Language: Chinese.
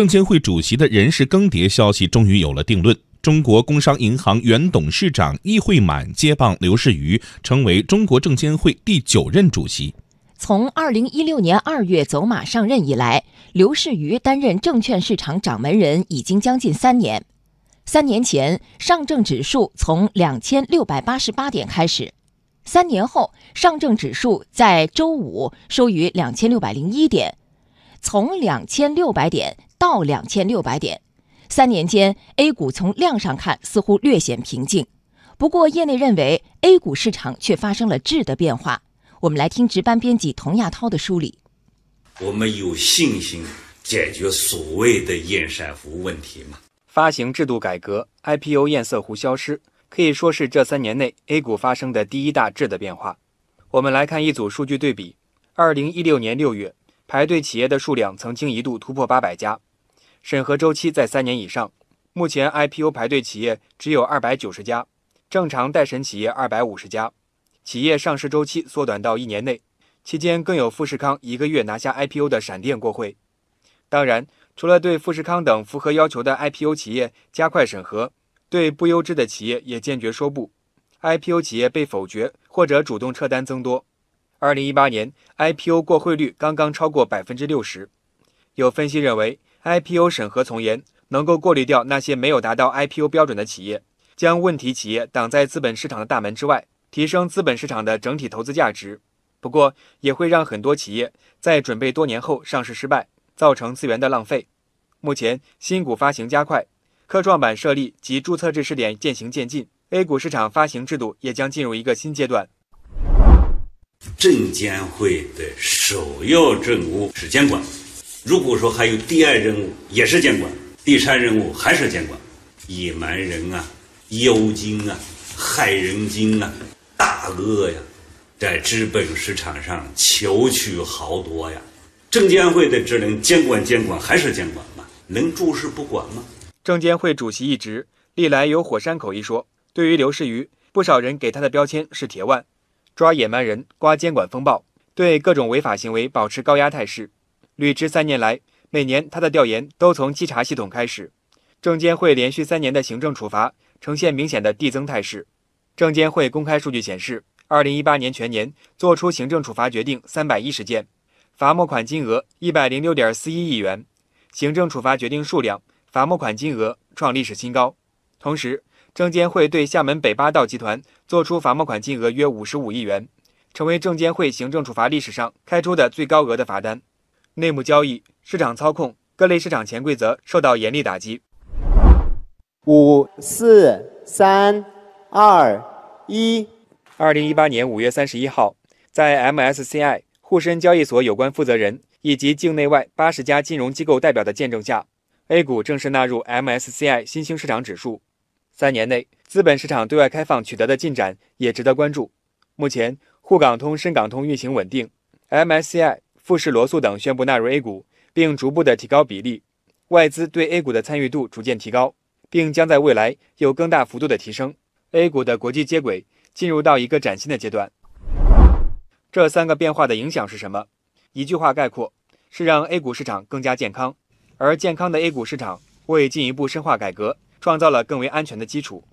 证监会主席的人事更迭消息终于有了定论。中国工商银行原董事长易会满接棒刘士余，成为中国证监会第九任主席。从二零一六年二月走马上任以来，刘士余担任证券市场掌门人已经将近三年。三年前，上证指数从两千六百八十八点开始，三年后，上证指数在周五收于两千六百零一点，从两千六百点到两千六百点。三年间，A 股从量上看似乎略显平静，不过业内认为 A 股市场却发生了质的变化。我们来听值班编辑童亚涛的梳理。我们有信心解决所谓的堰塞湖问题吗？发行制度改革，IPO 堰塞湖消失，可以说是这三年内 A 股发生的第一大质的变化。我们来看一组数据对比：二零一六年六月，排队企业的数量曾经一度突破八百家。审核周期在三年以上，目前 IPO 排队企业只有二百九十家，正常待审企业二百五十家，企业上市周期缩短到一年内，期间更有富士康一个月拿下 IPO 的闪电过会。当然，除了对富士康等符合要求的 IPO 企业加快审核，对不优质的企业也坚决说不，IPO 企业被否决或者主动撤单增多。二零一八年 IPO 过会率刚刚超过百分之六十，有分析认为。IPO 审核从严，能够过滤掉那些没有达到 IPO 标准的企业，将问题企业挡在资本市场的大门之外，提升资本市场的整体投资价值。不过，也会让很多企业在准备多年后上市失败，造成资源的浪费。目前，新股发行加快，科创板设立及注册制试点渐行渐近，A 股市场发行制度也将进入一个新阶段。证监会的首要任务是监管。如果说还有第二任务，也是监管；第三任务还是监管。野蛮人啊，妖精啊，害人精啊，大鳄呀，在资本市场上求取豪夺呀。证监会的职能，监管监管还是监管吗？能坐视不管吗？证监会主席一职历来有火山口一说。对于刘士余，不少人给他的标签是铁腕，抓野蛮人，刮监管风暴，对各种违法行为保持高压态势。履职三年来，每年他的调研都从稽查系统开始。证监会连续三年的行政处罚呈现明显的递增态势。证监会公开数据显示，二零一八年全年作出行政处罚决定三百一十件，罚没款金额一百零六点四一亿元，行政处罚决定数量、罚没款金额创历史新高。同时，证监会对厦门北八道集团作出罚没款金额约五十五亿元，成为证监会行政处罚历史上开出的最高额的罚单。内幕交易、市场操控、各类市场潜规则受到严厉打击。五、四、三、二、一。二零一八年五月三十一号，在 MSCI 沪深交易所有关负责人以及境内外八十家金融机构代表的见证下，A 股正式纳入 MSCI 新兴市场指数。三年内，资本市场对外开放取得的进展也值得关注。目前，沪港通、深港通运行稳定，MSCI。富士、罗素等宣布纳入 A 股，并逐步的提高比例，外资对 A 股的参与度逐渐提高，并将在未来有更大幅度的提升。A 股的国际接轨进入到一个崭新的阶段。这三个变化的影响是什么？一句话概括，是让 A 股市场更加健康，而健康的 A 股市场为进一步深化改革创造了更为安全的基础。